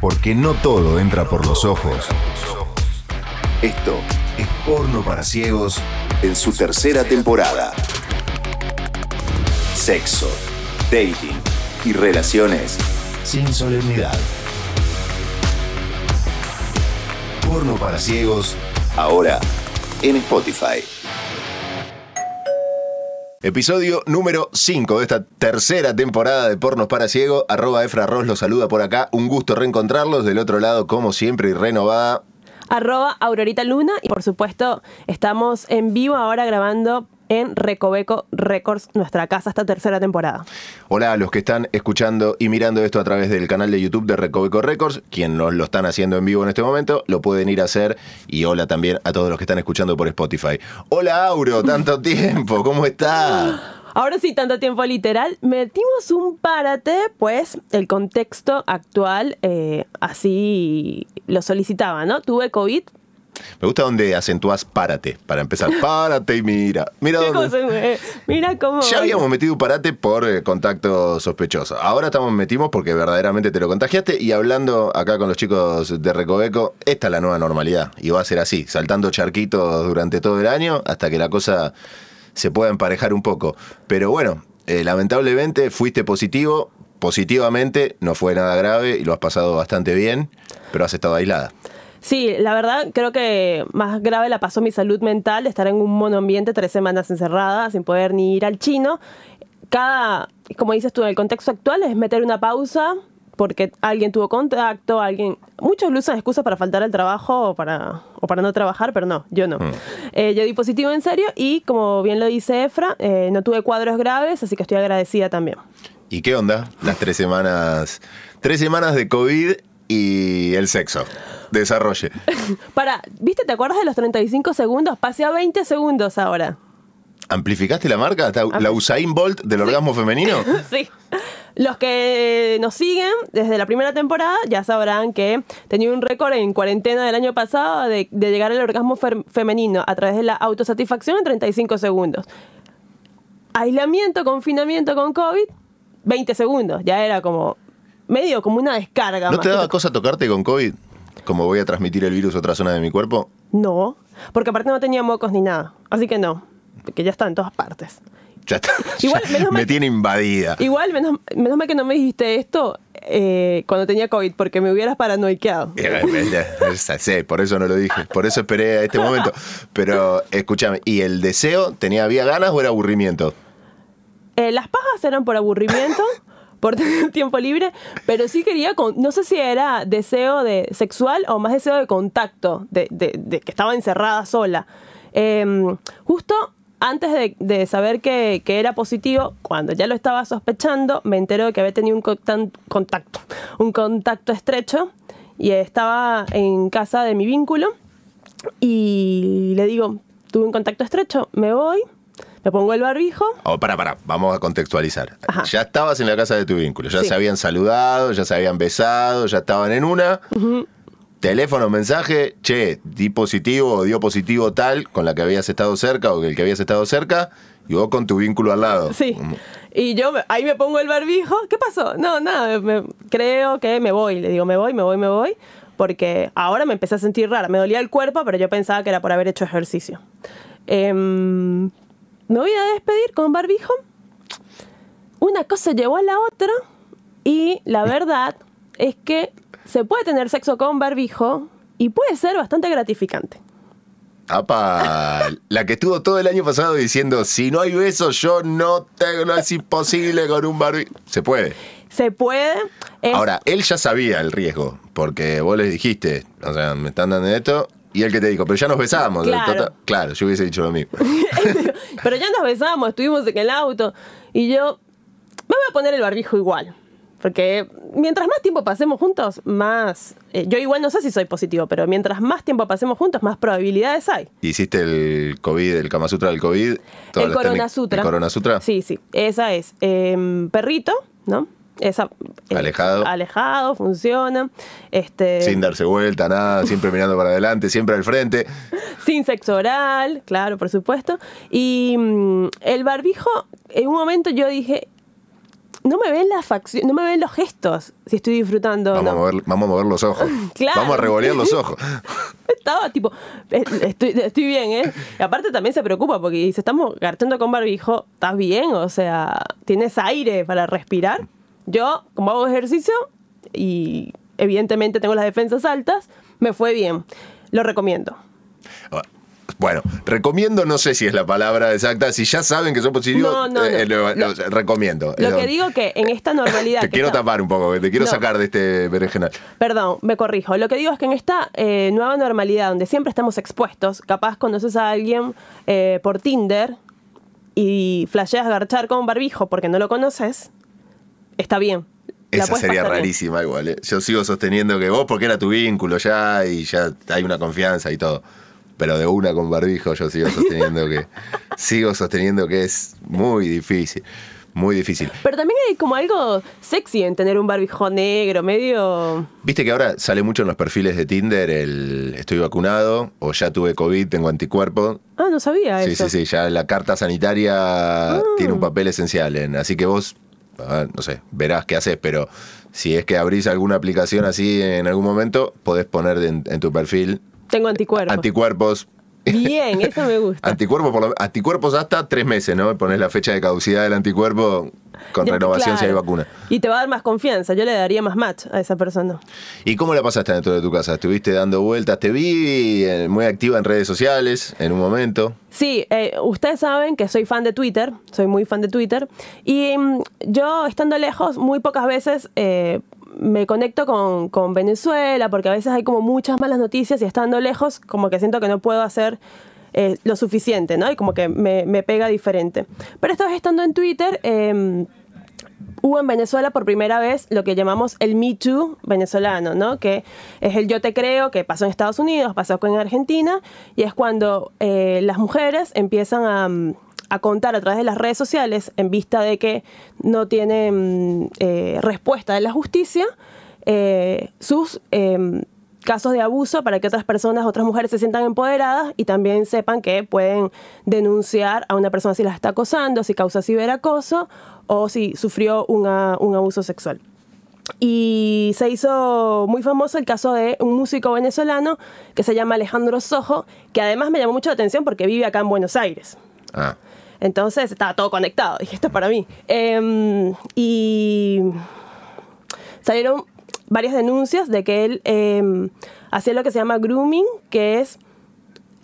Porque no todo entra por los ojos. Esto es Porno para Ciegos en su tercera temporada. Sexo, dating y relaciones sin solemnidad. Porno para Ciegos, ahora en Spotify. Episodio número 5 de esta tercera temporada de Pornos para Ciego. Arroba Efra Ross los saluda por acá. Un gusto reencontrarlos. Del otro lado, como siempre, y renovada. Arroba Aurorita Luna. Y por supuesto, estamos en vivo ahora grabando en Recoveco Records, nuestra casa, esta tercera temporada. Hola a los que están escuchando y mirando esto a través del canal de YouTube de Recoveco Records, quien nos lo están haciendo en vivo en este momento, lo pueden ir a hacer. Y hola también a todos los que están escuchando por Spotify. Hola Auro, tanto tiempo, ¿cómo estás? Ahora sí, tanto tiempo literal. Metimos un párate, pues el contexto actual eh, así lo solicitaba, ¿no? Tuve COVID, me gusta donde acentúas párate, para empezar. Párate y mira. Mira dónde. Mira cómo. Ya habíamos metido un parate por eh, contacto sospechoso. Ahora estamos metimos porque verdaderamente te lo contagiaste. Y hablando acá con los chicos de Recoveco, esta es la nueva normalidad. Y va a ser así, saltando charquitos durante todo el año hasta que la cosa se pueda emparejar un poco. Pero bueno, eh, lamentablemente fuiste positivo. Positivamente, no fue nada grave y lo has pasado bastante bien, pero has estado aislada. Sí, la verdad creo que más grave la pasó mi salud mental, estar en un monoambiente tres semanas encerrada, sin poder ni ir al chino. Cada, como dices tú, en el contexto actual es meter una pausa porque alguien tuvo contacto, alguien... Muchos lo usan excusa para faltar al trabajo o para, o para no trabajar, pero no, yo no. Mm. Eh, yo di positivo en serio y, como bien lo dice Efra, eh, no tuve cuadros graves, así que estoy agradecida también. ¿Y qué onda? Las tres semanas... Tres semanas de COVID y el sexo. Desarrolle. Para, ¿viste? ¿Te acuerdas de los 35 segundos? Pasé a 20 segundos ahora. ¿Amplificaste la marca? ¿La Usain Bolt del orgasmo femenino? sí. Los que nos siguen desde la primera temporada ya sabrán que tenía un récord en cuarentena del año pasado de, llegar al orgasmo femenino a través de la autosatisfacción en 35 segundos. Aislamiento, confinamiento con COVID, 20 segundos. Ya era como medio como una descarga. ¿No te daba cosa tocarte con COVID? Como voy a transmitir el virus a otra zona de mi cuerpo. No, porque aparte no tenía mocos ni nada. Así que no, que ya está en todas partes. Ya está. Igual, me tiene invadida. Igual, menos, mal que no me dijiste esto eh, cuando tenía COVID, porque me hubieras paranoiqueado. sí, por eso no lo dije. Por eso esperé a este momento. Pero escúchame, ¿y el deseo tenía, había ganas o era aburrimiento? Eh, las pajas eran por aburrimiento. Por tener tiempo libre, pero sí quería, no sé si era deseo de sexual o más deseo de contacto, de, que estaba encerrada sola. Em, justo antes de, saber que, era positivo, cuando ya lo estaba sospechando, me enteró de que había tenido un contacto, un contacto estrecho y estaba en casa de mi vínculo y le digo, tuve un contacto estrecho, me voy, me pongo el barbijo. Oh, para, para, vamos a contextualizar. Ya estabas en la casa de tu vínculo, ya se habían saludado, ya se habían besado, ya estaban en una. Teléfono, mensaje, che, di positivo o dio positivo tal con la que habías estado cerca o el que habías estado cerca, y vos con tu vínculo al lado. Sí. Y yo ahí me pongo el barbijo. ¿Qué pasó? No, nada, creo que me voy. Le digo, me voy, me voy, me voy. Porque ahora me empecé a sentir rara. Me dolía el cuerpo, pero yo pensaba que era por haber hecho ejercicio. Eh, me voy a despedir con barbijo. Una cosa llevó a la otra y la verdad es que se puede tener sexo con barbijo y puede ser bastante gratificante. Apa, la que estuvo todo el año pasado diciendo, si no hay besos, yo no tengo, no es imposible con un barbijo. Se puede. Se puede. Ahora, él ya sabía el riesgo, porque vos le dijiste, o sea, me están dando esto, y el que te dijo, pero ya nos besábamos. Claro, claro yo hubiese dicho lo mismo. pero ya nos besamos, estuvimos en el auto. Y yo me voy a poner el barbijo igual. Porque mientras más tiempo pasemos juntos, más... Eh, yo igual no sé si soy positivo, pero mientras más tiempo pasemos juntos, más probabilidades hay. ¿Hiciste el COVID, el Kama Sutra del COVID? El Corona Sutra. ¿El Corona Sutra? Sí, sí. Esa es. Em, perrito, ¿no? Esa, eh, alejado. alejado, funciona. Este, Sin darse vuelta, nada, siempre mirando para adelante, siempre al frente. Sin sexo oral, claro, por supuesto. Y mm, el barbijo, en un momento yo dije, no me ven las facciones, no me ven los gestos si estoy disfrutando. Vamos, no. a mover, vamos a mover los ojos. Claro. Vamos a revolear los ojos. Estaba tipo, eh, estoy, estoy bien, ¿eh? Y aparte también se preocupa porque dice, estamos garchando con barbijo, ¿estás bien? O sea, ¿tienes aire para respirar? Yo, como hago ejercicio y evidentemente tengo las defensas altas, me fue bien. Lo recomiendo. Bueno, recomiendo, no sé si es la palabra exacta. Si ya saben que son positivos, No, no, eh, no. lo- lo- recomiendo. Lo Eh, que digo que en esta normalidad... Te quiero está- tapar un poco, te quiero sacar de este berenjenal. Perdón, me corrijo. Lo que digo es que en esta eh, nueva normalidad donde siempre estamos expuestos, capaz conoces a alguien eh, por Tinder y flasheas garchar con barbijo porque no lo conoces, está bien. La Esa sería bien. rarísima igual. ¿eh? Yo sigo sosteniendo que vos, porque era tu vínculo ya y ya hay una confianza y todo. Pero de una con barbijo yo sigo sosteniendo que sigo sosteniendo que es muy difícil, muy difícil. Pero también hay como algo sexy en tener un barbijo negro, medio... Viste que ahora sale mucho en los perfiles de Tinder el estoy vacunado o ya tuve COVID, tengo anticuerpos. Ah, no sabía Sí, eso. Ah. sí, sí, ya la carta sanitaria tiene un papel esencial. En, así que vos, no sé, verás qué haces, pero si es que abrís alguna aplicación así en algún momento, podés poner en, en tu perfil Tengo anticuerpos. anticuerpos. Bien, eso me gusta. Anticuerpos, por lo- anticuerpos hasta tres meses, ¿no? Pones la fecha de caducidad del anticuerpo con renovación si hay vacuna. Y te va a dar más confianza. Yo le daría más match a esa persona. ¿Y cómo la pasaste dentro de tu casa? ¿Estuviste dando vueltas? Te vi eh, muy activa en redes sociales en un momento. Sí, eh, ustedes saben que soy fan de Twitter, soy muy fan de Twitter, y mm, yo estando lejos muy pocas veces eh, me conecto con, con Venezuela, porque a veces hay como muchas malas noticias y estando lejos como que siento que no puedo hacer eh, lo suficiente, ¿no? Y como que me, me pega diferente. Pero esta vez estando en Twitter... em, hubo en Venezuela por primera vez lo que llamamos el Me Too venezolano, ¿no? Que es el yo te creo que pasó en Estados Unidos, pasó en Argentina, y es cuando eh, las mujeres empiezan a, a contar a través de las redes sociales, en vista de que no tienen mm, eh, respuesta de la justicia, eh, sus em, casos de abuso para que otras personas, otras mujeres se sientan empoderadas y también sepan que pueden denunciar a una persona si las está acosando, si causa ciberacoso o si sufrió una- un abuso sexual. Y se hizo muy famoso el caso de un músico venezolano que se llama Alejandro Sojo, que además me llamó mucho la atención porque vive acá en Buenos Aires. Ah, Entonces estaba todo conectado. Dije, esto es para mí. Em, y salieron varias denuncias de que él em, hacía lo que se llama grooming, que es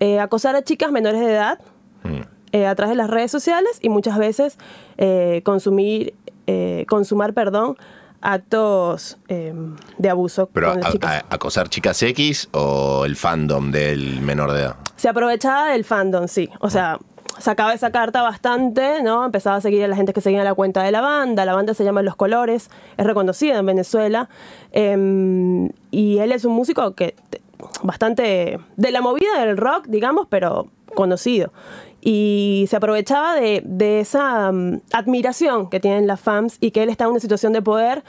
eh, acosar a chicas menores de edad mm. eh, a través de las redes sociales y muchas veces eh, consumir, eh, consumar, perdón, actos em, de abuso pero con las a- chicas. a- acosar chicas X o el fandom del menor de edad. Se aprovechaba del fandom, sí. O sea, sacaba esa carta bastante, ¿no? Empezaba a seguir a la gente que seguía la cuenta de la banda. La banda se llama Los Colores, es reconocida en Venezuela. Em, y él es un músico que te- bastante de la movida del rock, digamos, pero conocido. Y se aprovechaba de, esa mm, admiración que tienen las fans y que él está en una situación de poder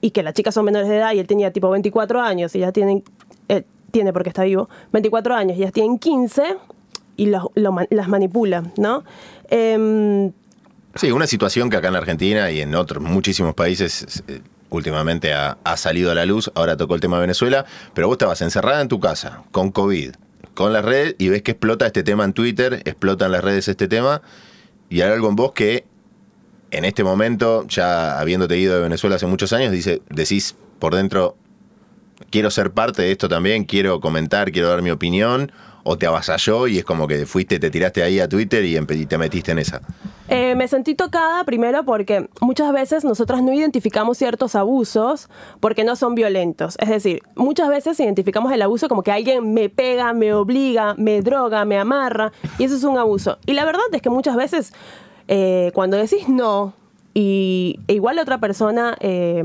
y que las chicas son menores de edad y él tenía tipo 24 años y ya tienen, eh, tiene porque está vivo, 24 años y ya tienen 15 y lo ma- las manipula, ¿no? Em, Sí, una situación que acá en Argentina y en otros muchísimos países eh, últimamente ha, salido a la luz. Ahora tocó el tema de Venezuela, pero vos estabas encerrada en tu casa con COVID, con las redes y ves que explota este tema en Twitter, explota en las redes este tema y hay algo en vos que en este momento, ya habiéndote ido de Venezuela hace muchos años, dice, decís por dentro, quiero ser parte de esto también, quiero comentar, quiero dar mi opinión, o te avasalló y es como que fuiste, te tiraste ahí a Twitter y, te metiste en esa. Eh, me sentí tocada primero porque muchas veces nosotras no identificamos ciertos abusos porque no son violentos. Es decir, muchas veces identificamos el abuso como que alguien me pega, me obliga, me droga, me amarra y eso es un abuso. Y la verdad es que muchas veces eh, cuando decís no y e igual la otra persona eh,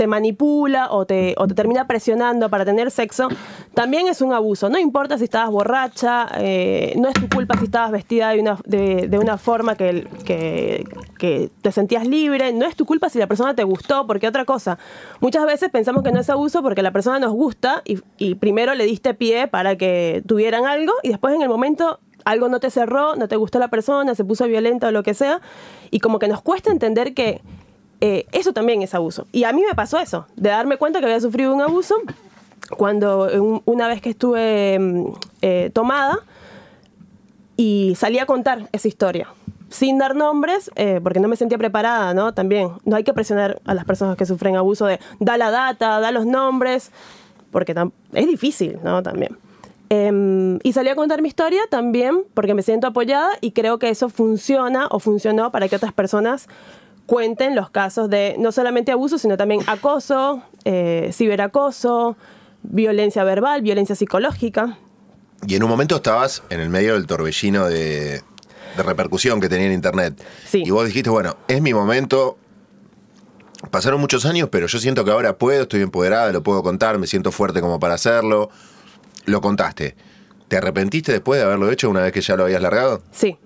te manipula o te, termina presionando para tener sexo, también es un abuso. No importa si estabas borracha, eh, no es tu culpa si estabas vestida de una, de, una forma que, que, que te sentías libre, no es tu culpa si la persona te gustó, porque otra cosa, muchas veces pensamos que no es abuso porque la persona nos gusta y, y primero le diste pie para que tuvieran algo y después en el momento algo no te cerró, no te gustó la persona, se puso violenta o lo que sea, y como que nos cuesta entender que eh, eso también es abuso. Y a mí me pasó eso, de darme cuenta que había sufrido un abuso cuando un- una vez que estuve mm, eh, tomada y salí a contar esa historia. Sin dar nombres, eh, porque no me sentía preparada, ¿no? También, no hay que presionar a las personas que sufren abuso de da la data, da los nombres, porque es difícil, ¿no? También. Em, y salí a contar mi historia también porque me siento apoyada y creo que eso funciona o funcionó para que otras personas cuenten los casos de no solamente abuso, sino también acoso, eh, ciberacoso, violencia verbal, violencia psicológica. Y en un momento estabas en el medio del torbellino de, de repercusión que tenía en internet. Sí. Y vos dijiste, bueno, es mi momento. Pasaron muchos años, pero yo siento que ahora puedo, estoy empoderada, lo puedo contar, me siento fuerte como para hacerlo. Lo contaste. ¿Te arrepentiste después de haberlo hecho una vez que ya lo habías largado? Sí.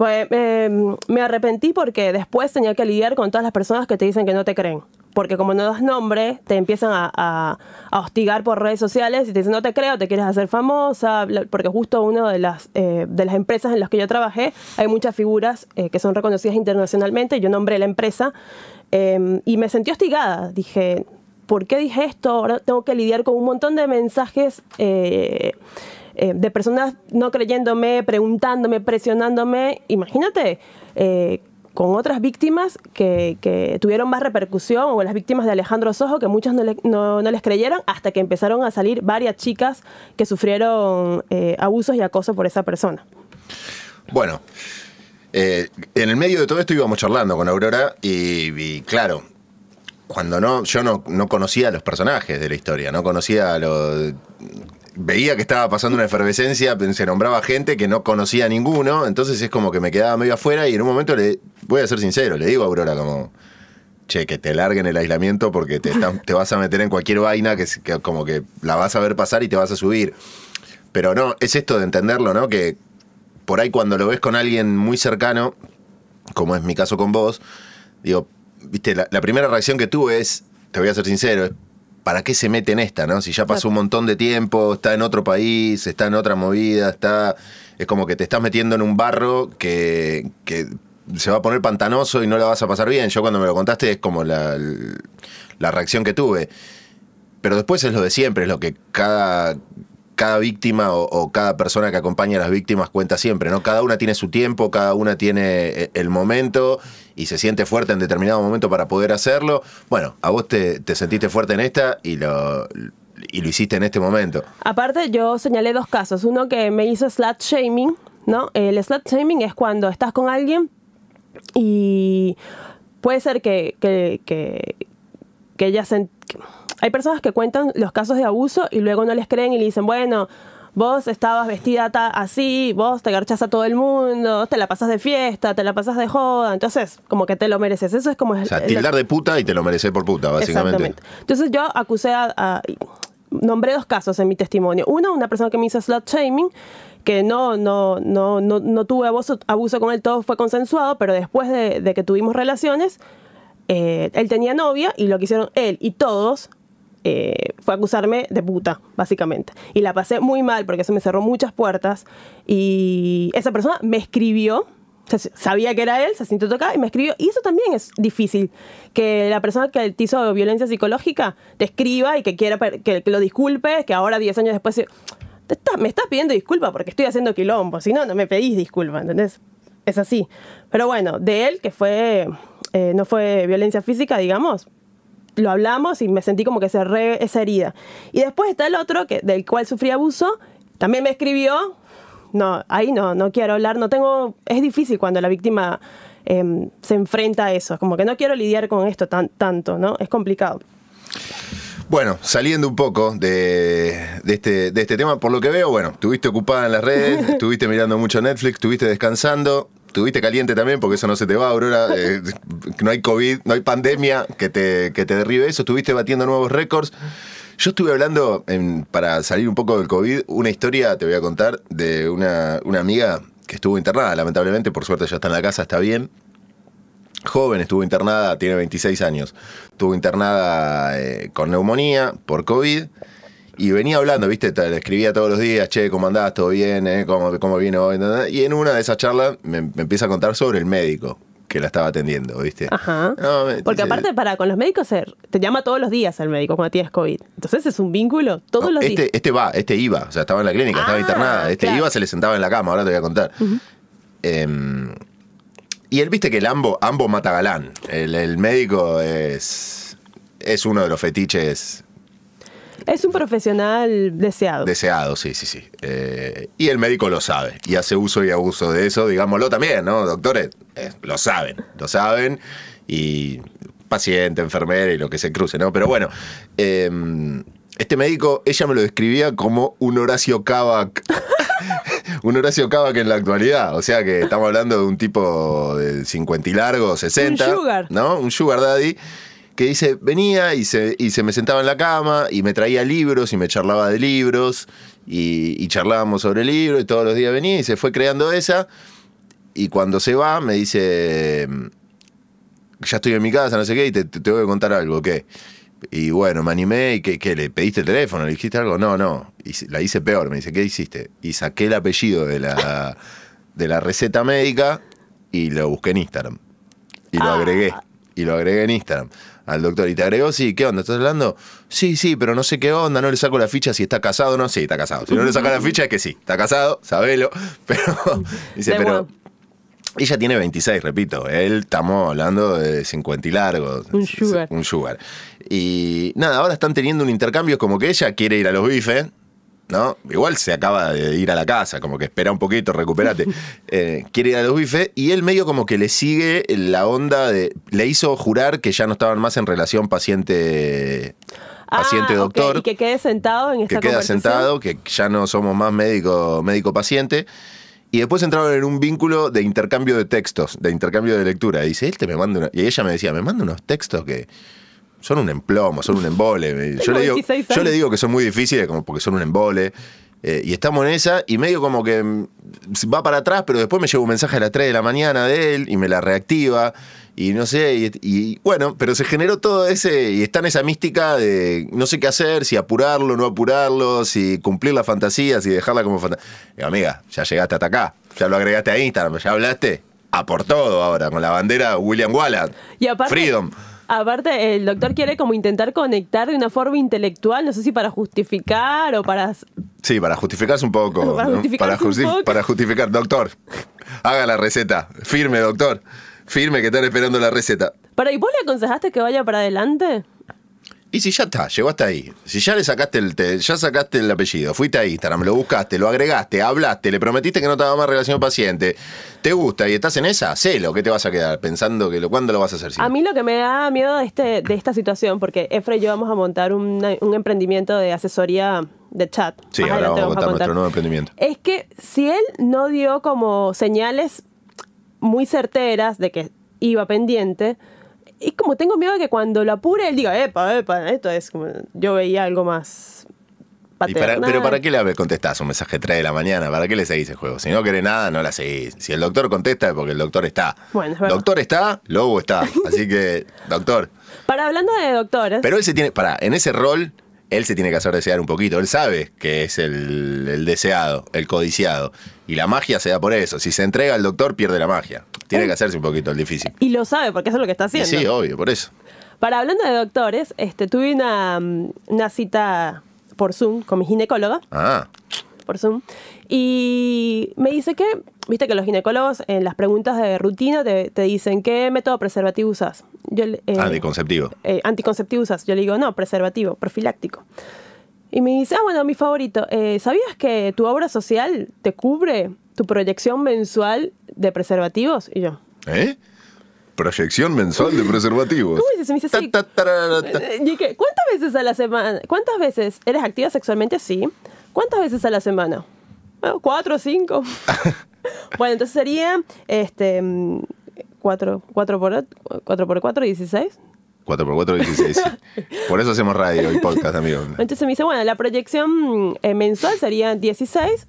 Pues eh, me arrepentí porque después tenía que lidiar con todas las personas que te dicen que no te creen. Porque como no das nombre, te empiezan a, a- a hostigar por redes sociales y te dicen no te creo, te quieres hacer famosa, porque justo una de las, eh, de las empresas en las que yo trabajé hay muchas figuras eh, que son reconocidas internacionalmente, yo nombré la empresa eh, y me sentí hostigada. Dije, ¿por qué dije esto? Ahora tengo que lidiar con un montón de mensajes eh, de personas no creyéndome, preguntándome, presionándome. Imagínate, eh, con otras víctimas que, que tuvieron más repercusión, o las víctimas de Alejandro Sojo, que muchas no, no- no les creyeron, hasta que empezaron a salir varias chicas que sufrieron eh, abusos y acoso por esa persona. Bueno, en el medio de todo esto íbamos charlando con Aurora y, y claro, cuando no, yo no, no conocía a los personajes de la historia, no conocía a los... Veía que estaba pasando una efervescencia, se nombraba gente que no conocía a ninguno, entonces es como que me quedaba medio afuera y en un momento le, voy a ser sincero, le digo a Aurora como, che, que te larguen el aislamiento porque te, te vas a meter en cualquier vaina que, que como que la vas a ver pasar y te vas a subir. Pero no, es esto de entenderlo, ¿no? Que por ahí cuando lo ves con alguien muy cercano, como es mi caso con vos, digo, viste, la, la primera reacción que tuve es, te voy a ser sincero, es, ¿para qué se mete en esta, no? Si ya pasó un montón de tiempo, está en otro país, está en otra movida, está... Es como que te estás metiendo en un barro que, que se va a poner pantanoso y no la vas a pasar bien. Yo cuando me lo contaste es como la, la reacción que tuve. Pero después es lo de siempre, es lo que cada, cada víctima o, cada persona que acompaña a las víctimas cuenta siempre, ¿no? Cada una tiene su tiempo, cada una tiene eh, el momento y se siente fuerte en determinado momento para poder hacerlo. Bueno, a vos te, te sentiste fuerte en esta y lo, y lo hiciste en este momento. Aparte, yo señalé dos casos. Uno que me hizo slut shaming, ¿no? El slut shaming es cuando estás con alguien y puede ser que, que, que, que ella se... Hay personas que cuentan los casos de abuso y luego no les creen y le dicen, bueno, vos estabas vestida ta- así, vos te garchas a todo el mundo, vos te la pasas de fiesta, te la pasas de joda, entonces como que te lo mereces. Eso es como... O sea, tildar de puta y te lo mereces por puta, básicamente. Exactamente. Entonces yo acusé a, a- Nombré dos casos en mi testimonio. Uno, una persona que me hizo slut shaming, que no, no, no, no, no tuve abuso, abuso con él, todo fue consensuado, pero después de, de que tuvimos relaciones, eh, él tenía novia y lo que hicieron él y todos eh, fue acusarme de puta, básicamente. Y la pasé muy mal porque eso me cerró muchas puertas. Y esa persona me escribió, sabía que era él, se sintió tocada y me escribió. Y eso también es difícil, que la persona que te hizo violencia psicológica te escriba y que quiera que, que lo disculpe, que ahora 10 años después... te está- me estás pidiendo disculpa porque estoy haciendo quilombo, si no, no me pedís disculpa, ¿entendés? Es así. Pero bueno, de él, que fue, eh, no fue violencia física, digamos, lo hablamos y me sentí como que cerré esa herida. Y después está el otro, que, del cual sufrí abuso, también me escribió. No, ahí no, no quiero hablar, no tengo, es difícil cuando la víctima em, se enfrenta a eso, como que no quiero lidiar con esto tan, tanto, ¿no? Es complicado. Bueno, saliendo un poco de, de este, de este tema, por lo que veo, bueno, estuviste ocupada en las redes, estuviste mirando mucho Netflix, estuviste descansando, estuviste caliente también, porque eso no se te va, Aurora. eh, no hay COVID, no hay pandemia que te, que te derribe eso, estuviste batiendo nuevos récords. Yo estuve hablando, en- para salir un poco del COVID, una historia, te voy a contar, de una, una amiga que estuvo internada, lamentablemente, por suerte ya está en la casa, está bien joven, estuvo internada, tiene 26 años, estuvo internada eh, con neumonía por COVID y venía hablando, viste, Te- le escribía todos los días, che, ¿cómo andás? ¿Todo bien? eh? ¿Cómo, ¿Cómo vino hoy? Y en una de esas charlas me, me empieza a contar sobre el médico que la estaba atendiendo, ¿viste? Ajá. No, me- Porque aparte, para con los médicos, te llama todos los días el médico cuando tienes COVID. Entonces es un vínculo todos No, los días. este, este va, este iba, o sea, estaba en la clínica, estaba Ah, internada. Este claro. iba, se le sentaba en la cama, ahora te voy a contar. Em, y él viste que el ambo, ambo mata galán. El, el médico es, es uno de los fetiches Es un profesional deseado. deseados, sí, sí, sí. Eh, y el médico lo sabe y hace uso y abuso de eso, digámoslo también, ¿no? Doctores eh, lo saben, lo saben y paciente, enfermera y lo que se cruce, ¿no? Pero bueno, em, este médico, ella me lo describía como un Horacio Kavak. un Horacio Kavak en la actualidad. O sea que estamos hablando de un tipo de 50 y largo, 60. Un sugar. ¿No? Un sugar daddy. Que dice, venía y se, y se me sentaba en la cama y me traía libros y me charlaba de libros y, y charlábamos sobre libros y todos los días venía y se fue creando esa. Y cuando se va me dice, ya estoy en mi casa, no sé qué, y te, te tengo que contar algo, ¿qué? Y bueno, me animé y ¿qué, qué? ¿Le pediste el teléfono? ¿Le dijiste algo? No, no. Y la hice peor, me dice, ¿qué hiciste? Y saqué el apellido de la, de la receta médica y lo busqué en Instagram. Y lo Ah. agregué. Y lo agregué en Instagram al doctor. ¿Y te agregó? Sí, ¿qué onda? ¿Estás hablando? Sí, sí, pero no sé qué onda, no le saco la ficha si está casado o no. Sí, está casado. Si no le saca la ficha es que sí, está casado, sabelo. Pero, dice, pero... Ella tiene 26, repito. Él estamos hablando de 50 y largos. Un sugar. Un sugar. Y nada, ahora están teniendo un intercambio como que ella quiere ir a los bifes. ¿No? Igual se acaba de ir a la casa, como que espera un poquito, recupérate. Eh, quiere ir a los bifes y él medio como que le sigue la onda de. Le hizo jurar que ya no estaban más en relación paciente. Ah, Paciente doctor. Y que quede sentado en esta que queda sentado, que ya no somos más médico, médico paciente. Y después entraron en un vínculo de intercambio de textos, de intercambio de lectura. Y dice, él te me manda una... Y ella me decía, me manda unos textos que son un emplomo, son un embole. Yo le, digo, 26 yo le digo que son muy difíciles como porque son un embole. Eh, y estamos en esa y medio como que mm, va para atrás, pero después me llega un mensaje a las 3 de la mañana de él y me la reactiva. Y no sé, y, y bueno, pero se generó todo ese, y está en esa mística de no sé qué hacer, si apurarlo, no apurarlo, si cumplir la fantasía, si dejarla como fantasía. Amiga, ya llegaste hasta acá, ya lo agregaste a Instagram, ya hablaste, a por todo ahora, con la bandera William Wallace, Y aparte, Freedom. Aparte, el doctor quiere como intentar conectar de una forma intelectual, no sé si para justificar o para... Sí, para justificarse un poco. Para ¿no? para, un justi- poco. para justificar, doctor, haga la receta, firme, doctor, firme que están esperando la receta. Pero, ¿y vos le aconsejaste que vaya para adelante? Y si ya está, llegó hasta ahí. Si ya le sacaste el te- ya sacaste el apellido, fuiste a Instagram, lo buscaste, lo agregaste, hablaste, le prometiste que no te daba más relación paciente, te gusta y estás en esa, hacelo, ¿qué te vas a quedar pensando que lo cuándo lo vas a hacer? si no? A mí lo que me da miedo de, este, de esta situación, porque Efra y yo vamos a montar un emprendimiento de asesoría de chat. Sí, Más ahora vamos a contar nuestro nuevo emprendimiento. Es que si él no dio como señales muy certeras de que iba pendiente, y como tengo miedo de que cuando lo apure él diga, epa, epa, esto es como, yo veía algo más Y para- pero ¿para qué le contestás un mensaje 3 de la mañana? ¿Para qué le seguís el juego? Si no querés nada, no la seguís. Si el doctor contesta es porque el doctor está. Bueno, es verdad. doctor está, Lobo está. Así que, doctor. Para hablando de doctores, Pero él se tiene, para, en ese rol, él se tiene que hacer desear un poquito. Él sabe que es el, el deseado, el codiciado. Y la magia se da por eso. Si se entrega al doctor, pierde la magia. Tiene que hacerse un poquito el difícil. y lo sabe porque eso es lo que está Y haciendo. sí, obvio, por eso. Para hablando de doctores, este, tuve una, una cita por Zoom con mi ginecóloga, Ah, por Zoom, y me dice que, viste que los ginecólogos en las preguntas de rutina te, te dicen, ¿qué método preservativo usas? Yo, eh, anticonceptivo. eh, anticonceptivo usas. Yo le digo, no, preservativo, profiláctico. Y me dice, ah, bueno, mi favorito, eh, ¿sabías que tu obra social te cubre tu proyección mensual de preservativos? Y yo, ¿Eh? Proyección mensual de preservativos. ¿Cómo dices? Me dice, sí. Ta, ta, ta. ¿Cuántas veces a la semana? ¿Cuántas veces eres activa sexualmente? Sí. ¿Cuántas veces a la semana? Bueno, ¿Cuatro o cinco? bueno, entonces sería este, mm, cuatro, cuatro por, cuatro por cuatro, 16. 4x4, 16. sí. Por eso hacemos radio y podcast, amigo. Entonces me dice, bueno, la proyección eh, mensual sería 16.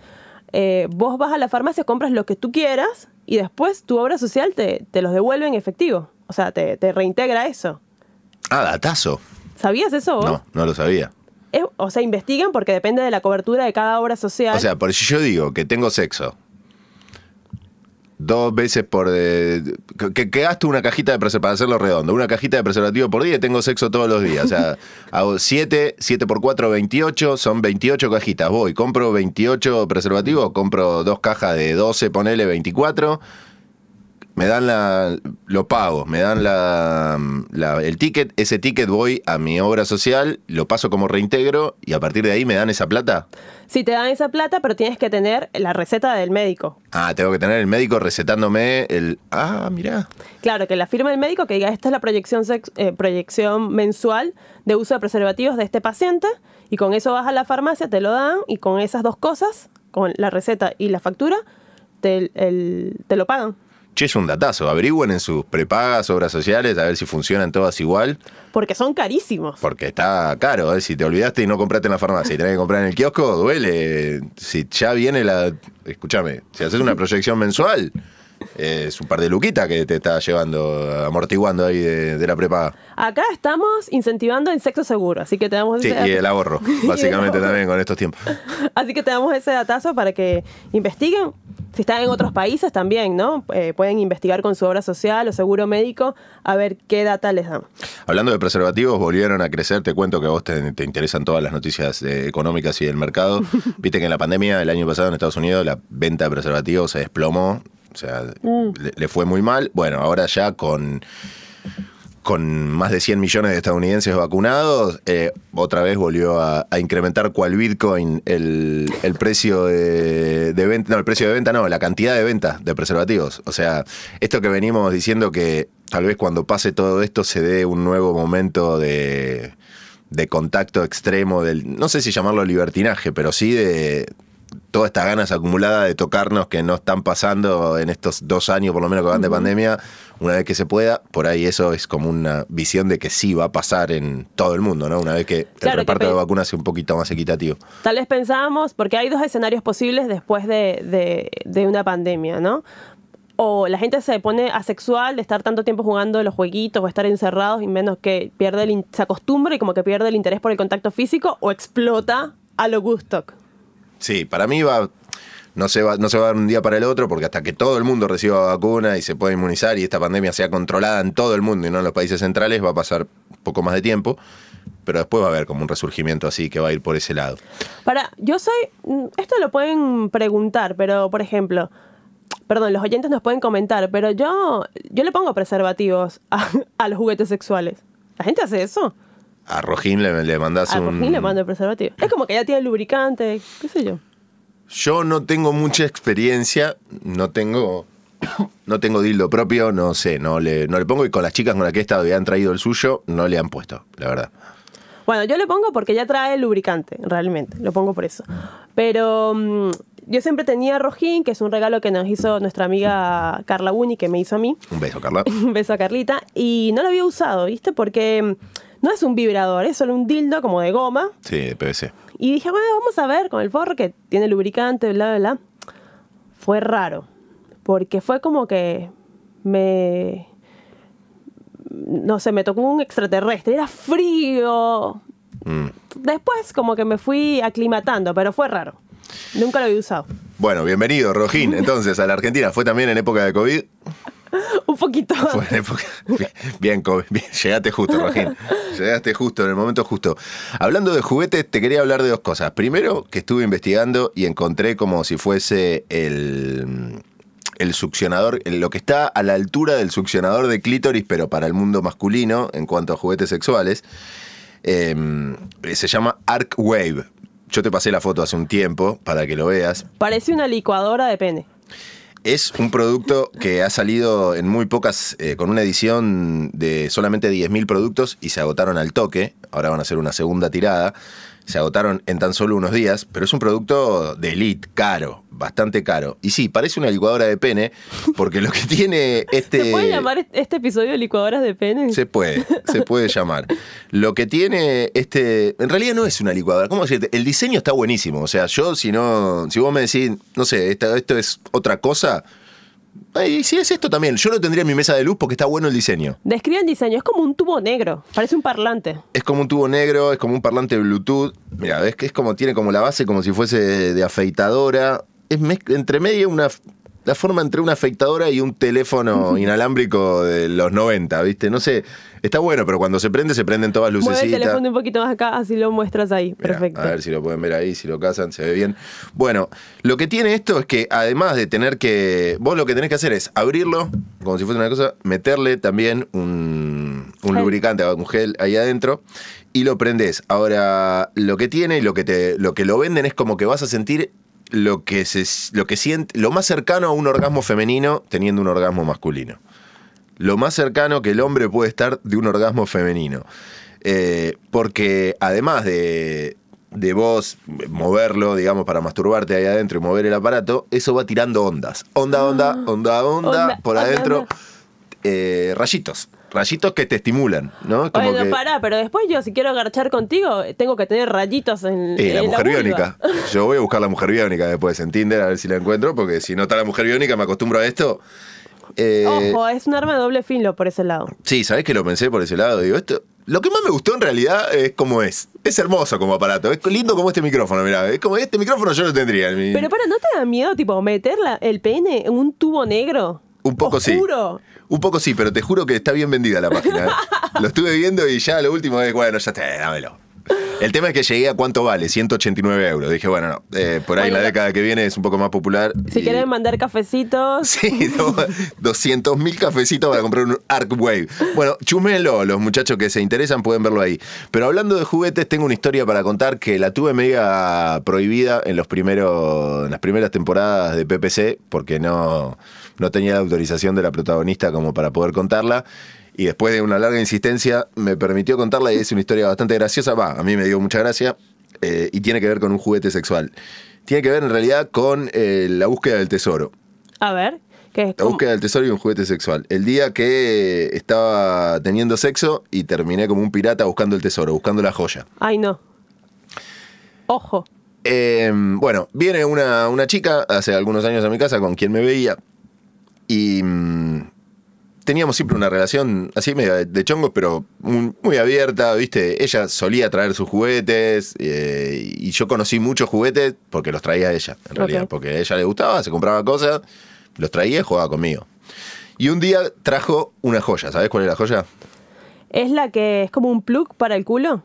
Eh, vos vas a la farmacia, compras lo que tú quieras y después tu obra social te, te los devuelve en efectivo. O sea, te, te reintegra eso. Ah, datazo. ¿Sabías eso vos? No, no lo sabía. Es- o sea, investigan porque depende de la cobertura de cada obra social. O sea, por si yo digo que tengo sexo dos veces por... eh, que, que gasto una cajita de preservativo, para hacerlo redondo, una cajita de preservativo por día y tengo sexo todos los días. O sea, hago 7, 7 por 4, 28, son 28 cajitas. Voy, compro 28 preservativos, compro dos cajas de 12, ponele 24 me dan la. Lo pago, me dan la, la- el ticket. Ese ticket voy a mi obra social, lo paso como reintegro y a partir de ahí me dan esa plata. Si te dan esa plata, pero tienes que tener la receta del médico. Ah, tengo que tener el médico recetándome el. Ah, mirá. Claro, que la firma del médico que diga esta es la proyección, sex- eh, proyección mensual de uso de preservativos de este paciente y con eso vas a la farmacia, te lo dan y con esas dos cosas, con la receta y la factura, te, el- te lo pagan. Che, es un datazo. Averigüen en sus prepagas, obras sociales, a ver si funcionan todas igual. Porque son carísimos. Porque está caro, ¿eh? Si te olvidaste y no compraste en la farmacia y tenés que comprar en el kiosco, duele. Si ya viene la. Escúchame, si haces una proyección mensual, es un par de luquitas que te está llevando, amortiguando ahí de, de la prepaga. Acá estamos incentivando el sexo seguro, así que te damos Sí, ese y el ahorro, básicamente también con estos tiempos. Así que te damos ese datazo para que investiguen. Si están en otros países también, ¿no? Eh, pueden investigar con su obra social o seguro médico a ver qué data les dan. Hablando de preservativos, volvieron a crecer. Te cuento que a vos te, te interesan todas las noticias eh, económicas y del mercado. Viste que en la pandemia, el año pasado en Estados Unidos, la venta de preservativos se desplomó. O sea, le, le fue muy mal. Bueno, ahora ya con, con más de 100 millones de estadounidenses vacunados, eh, otra vez volvió a, a incrementar cual Bitcoin el, el precio de, de venta, no, el precio de venta no, la cantidad de venta de preservativos. O sea, esto que venimos diciendo que tal vez cuando pase todo esto se dé un nuevo momento de, de contacto extremo, del, no sé si llamarlo libertinaje, pero sí de todas estas ganas acumuladas de tocarnos que no están pasando en estos dos años por lo menos que van de pandemia, una vez que se pueda, por ahí eso es como una visión de que sí va a pasar en todo el mundo, ¿no? Una vez que Claro, el que reparto de vacunas sea un poquito más equitativo. Tal vez pensábamos, porque hay dos escenarios posibles después de, de- de una pandemia, ¿no? O la gente se pone asexual de estar tanto tiempo jugando los jueguitos o estar encerrados y menos que pierde el se acostumbra y como que pierde el interés por el contacto físico o explota a lo Gustock. Sí, para mí va, no se va, no se va a dar un día para el otro, porque hasta que todo el mundo reciba vacuna y se pueda inmunizar y esta pandemia sea controlada en todo el mundo y no en los países centrales, va a pasar poco más de tiempo. Pero después va a haber como un resurgimiento así que va a ir por ese lado. Para, yo soy, mm, esto lo pueden preguntar, pero por ejemplo, perdón, los oyentes nos pueden comentar, pero yo, yo le pongo preservativos a, a los juguetes sexuales. ¿La gente hace eso? A Rojín le, le mandás A un... Rojín le mando el preservativo. Es como que ya tiene lubricante, qué sé yo. Yo no tengo mucha experiencia, no tengo no tengo dildo propio, no sé, no le, no le pongo y con las chicas con las que he estado y han traído el suyo, no le han puesto, la verdad. Bueno, yo le pongo porque ya trae lubricante, realmente. Lo pongo por eso. Pero mm, yo siempre tenía Rojín, que es un regalo que nos hizo nuestra amiga Carla Uni, que me hizo a mí. Un beso, Carla. Un beso a Carlita. Y no lo había usado, ¿viste? Porque mm, no es un vibrador, es solo un dildo como de goma. Sí, de PVC. Y dije, bueno, vamos a ver con el forro que tiene lubricante, bla, bla, bla. Fue raro. Porque fue como que me. No sé, me tocó un extraterrestre. Era frío. Mm. Después, como que me fui aclimatando, pero fue raro. Nunca lo había usado. Bueno, bienvenido, Rojín, entonces a la Argentina. ¿Fue también en época de COVID? Un poquito. Bien, COVID. Bien, llegaste justo, Rojín. Llegaste justo, en el momento justo. Hablando de juguetes, te quería hablar de dos cosas. Primero, que estuve investigando y encontré como si fuese el, el succionador, lo que está a la altura del succionador de clítoris, pero para el mundo masculino, en cuanto a juguetes sexuales. Eh, se llama Arc Wave. Yo te pasé la foto hace un tiempo para que lo veas. Parece una licuadora de pene. Es un producto que ha salido en muy pocas, eh, con una edición de solamente 10.000 productos y se agotaron al toque. Ahora van a hacer una segunda tirada. Se agotaron en tan solo unos días, pero es un producto de elite, caro, bastante caro. Y sí, parece una licuadora de pene, porque lo que tiene este... ¿Se puede llamar este episodio licuadoras de pene? Se puede, se puede llamar. Lo que tiene este. En realidad no es una licuadora. ¿Cómo decirte? El diseño está buenísimo. O sea, yo, si no. Si vos me decís, no sé, esto, esto es otra cosa. Y si es esto también. Yo lo tendría en mi mesa de luz porque está bueno el diseño. Describe el diseño. Es como un tubo negro. Parece un parlante. Es como un tubo negro, es como un parlante Bluetooth. Mira, ves que es como, tiene como la base como si fuese de, afeitadora. Es entre medio una, la forma entre una afeitadora y un teléfono inalámbrico de los 90, ¿viste? No sé, está bueno, pero cuando se prende, se prenden todas Mueve lucecitas. el teléfono un poquito más acá, así lo muestras ahí. Mirá, Perfecto. A ver si lo pueden ver ahí, si lo cazan, se ve bien. Bueno, lo que tiene esto es que además de tener que. Vos lo que tenés que hacer es abrirlo, como si fuese una cosa, meterle también un, un lubricante, un gel ahí adentro, y lo prendés. Ahora, lo que tiene y lo que te, lo que lo venden es como que vas a sentir lo que se lo que siente, lo más cercano a un orgasmo femenino teniendo un orgasmo masculino. Lo más cercano que el hombre puede estar de un orgasmo femenino. Eh, porque además de, de vos moverlo, digamos, para masturbarte ahí adentro y mover el aparato, eso va tirando ondas. Onda, onda, onda, onda, Onda, por onda, adentro. onda. eh, rayitos. Rayitos que te estimulan, ¿no? Como Bueno, que- pará, pero después yo si quiero agarchar contigo, tengo que tener rayitos en, Eh, la en mujer vulva. biónica. Yo voy a buscar la mujer biónica después en Tinder a ver si la encuentro, porque si no está la mujer biónica me acostumbro a esto. Eh, Ojo, es un arma de doble filo por ese lado. Sí, ¿sabés que lo pensé por ese lado? Digo, esto. Lo que más me gustó en realidad es cómo es. Es hermoso como aparato. Es lindo como este micrófono, mirá. Es como este micrófono yo lo tendría. en mi- Pero para, ¿no te da miedo, tipo, meter la- el pene en un tubo negro? Un poco Oscuro. sí. Un poco sí, pero te juro que está bien vendida la página. ¿eh? lo estuve viendo y ya lo último es, bueno, ya está, dámelo. El tema es que llegué a cuánto vale, 189 euros. Dije, bueno, no, eh, por ahí en la década que viene es un poco más popular. Si y- quieren mandar cafecitos, Sí, no, 200 mil cafecitos para comprar un Arcwave. Bueno, chúmenlo, los muchachos que se interesan pueden verlo ahí. Pero hablando de juguetes, tengo una historia para contar que la tuve media prohibida en los primeros, en las primeras temporadas de PPC, porque no, no tenía la autorización de la protagonista como para poder contarla. Y después de una larga insistencia, me permitió contarla y es una historia bastante graciosa. Va, a mí me dio mucha gracia eh, y tiene que ver con un juguete sexual. Tiene que ver en realidad con eh, la búsqueda del tesoro. a ver, que es La búsqueda del tesoro y un juguete sexual. El día que estaba teniendo sexo y terminé como un pirata buscando el tesoro, buscando la joya. Ay, no. Ojo. Eh, bueno, viene una, una chica hace algunos años a mi casa con quien me veía y mm, teníamos siempre una relación así de, chongos, pero muy, muy abierta, ¿viste? Ella solía traer sus juguetes eh, y yo conocí muchos juguetes porque los traía ella, en realidad, porque a ella le gustaba, se compraba cosas, los traía y jugaba conmigo. Y un día trajo una joya, ¿sabes cuál es la joya? ¿Es la que es como un plug para el culo?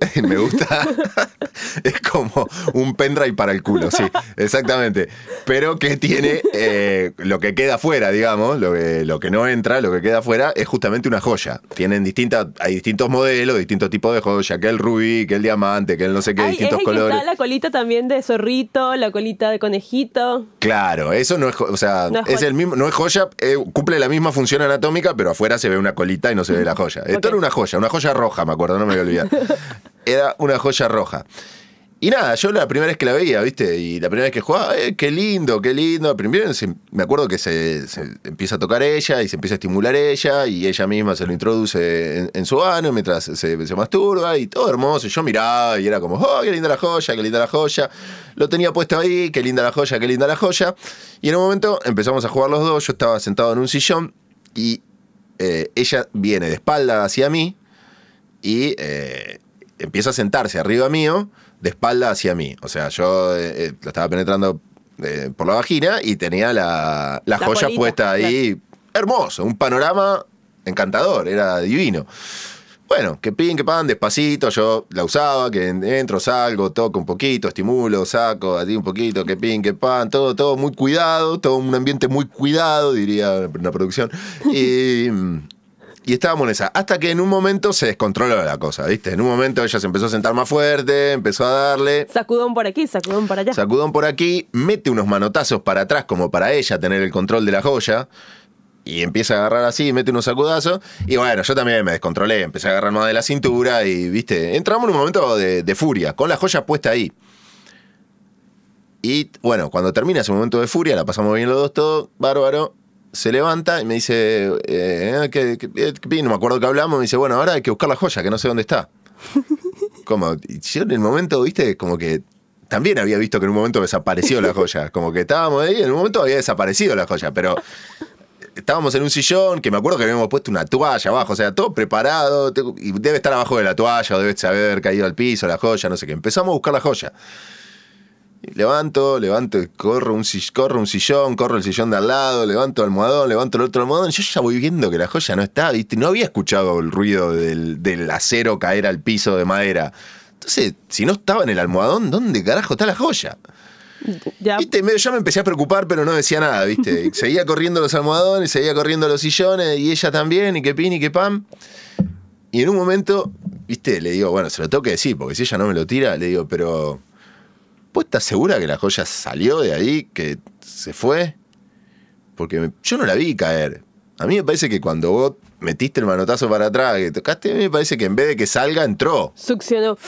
Me gusta. es como un pendrive para el culo, sí, exactamente. Pero que tiene eh, lo que queda afuera, digamos, lo que, lo que no entra, lo que queda afuera, es justamente una joya. Tienen distintas, hay distintos modelos, distintos tipos de joya, que el rubí, que el diamante, que el no sé qué, Ay, es distintos que colores. está la colita también de zorrito, la colita de conejito. Claro, eso no es, o sea, No es el mismo, no es joya, eh, cumple la misma función anatómica, pero afuera se ve una colita y no se ve la joya. Esto era una joya, una joya roja, me acuerdo, no me voy a olvidar. Era una joya roja. Y nada, yo la primera vez que la veía, ¿viste? Y la primera vez que jugaba, eh, qué lindo, qué lindo. Primero se- me acuerdo que se, empieza a tocar ella y se empieza a estimular ella y ella misma se lo introduce en, su ano mientras se, se masturba y todo hermoso. Y yo miraba y era como, oh, qué linda la joya, qué linda la joya. Lo tenía puesto ahí, qué linda la joya, qué linda la joya. Y en un momento empezamos a jugar los dos, yo estaba sentado en un sillón y eh, ella viene de espalda hacia mí y eh, empieza a sentarse arriba mío, de espalda hacia mí. O sea, yo eh, eh, la estaba penetrando eh, por la vagina y tenía la, la La joya puesta ahí. Hermoso, un panorama encantador, era divino. Bueno, que pin, que pan, despacito, yo la usaba, que entro, salgo, toco un poquito, estimulo, saco, a ti un poquito, que pin, que pan, todo, todo muy cuidado, todo un ambiente muy cuidado, diría una producción. Y, y estábamos en esa. Hasta que en un momento se descontroló la cosa, ¿viste? En un momento ella se empezó a sentar más fuerte, empezó a darle. Sacudón por aquí, sacudón por allá. Sacudón por aquí, mete unos manotazos para atrás como para ella tener el control de la joya. Y empieza a agarrar así, mete unos sacudazos. Y bueno, yo también me descontrolé, empecé a agarrar más de la cintura y, viste, entramos en un momento de, de furia, con la joya puesta ahí. Y bueno, cuando termina ese momento de furia, la pasamos bien los dos, todo, bárbaro. Se levanta y me dice, eh, ¿qué, qué- qué- no me acuerdo que hablamos, me dice, bueno, ahora hay que buscar la joya, que no sé dónde está. Como, yo en el momento, viste, como que también había visto que en un momento desapareció la joya. Como que estábamos ahí, en un momento había desaparecido la joya, pero estábamos en un sillón que me acuerdo que habíamos puesto una toalla abajo, o sea, todo preparado, y debe estar abajo de la toalla, o debe haber caído al piso la joya, no sé qué. Empezamos a buscar la joya. Levanto, levanto, corro un, corro un sillón, corro el sillón de al lado, levanto el almohadón, levanto el otro almohadón. Yo ya voy viendo que la joya no está, ¿viste? No había escuchado el ruido del, del acero caer al piso de madera. Entonces, si no estaba en el almohadón, ¿dónde carajo está la joya? Ya, ¿Viste? Ya me empecé a preocupar, pero no decía nada, ¿viste? Seguía corriendo los almohadones, seguía corriendo los sillones, y ella también, y que pin y que pam. Y en un momento, ¿viste? Le digo, bueno, se lo tengo que decir, porque si ella no me lo tira, le digo, pero. ¿Vos estás segura que la joya salió de ahí, que se fue? Porque yo no la vi caer. A mí me parece que cuando vos metiste el manotazo para atrás, que tocaste, a mí me parece que en vez de que salga, entró. succionó.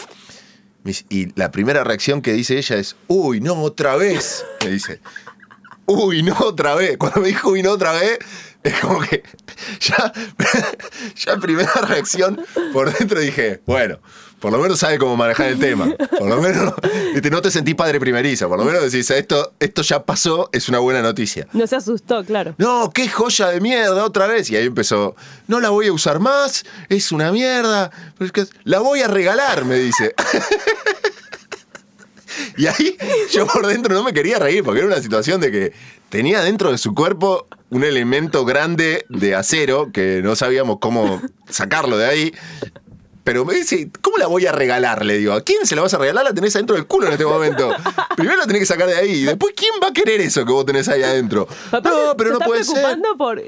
Y la primera reacción que dice ella es, uy, no, otra vez. Me dice, uy, no, otra vez. Cuando me dijo, uy, no, otra vez, es como que ya, ya primera reacción por dentro dije, bueno, por lo menos sabe cómo manejar el tema. Por lo menos no te sentí padre primeriza. Por lo menos decís, esto, esto ya pasó, es una buena noticia. No se asustó, claro. No, qué joya de mierda otra vez. Y ahí empezó, no la voy a usar más, es una mierda, pero es que la voy a regalar, me dice. y ahí yo por dentro no me quería reír porque era una situación de que tenía dentro de su cuerpo un elemento grande de acero que no sabíamos cómo sacarlo de ahí. Pero me dice, ¿cómo la voy a regalar? Le digo, ¿a quién se la vas a regalar? La tenés adentro del culo en este momento. Primero la tenés que sacar de ahí. Y después, ¿quién va a querer eso que vos tenés ahí adentro? Aparte, no, pero se no está puede ser. preocupando por.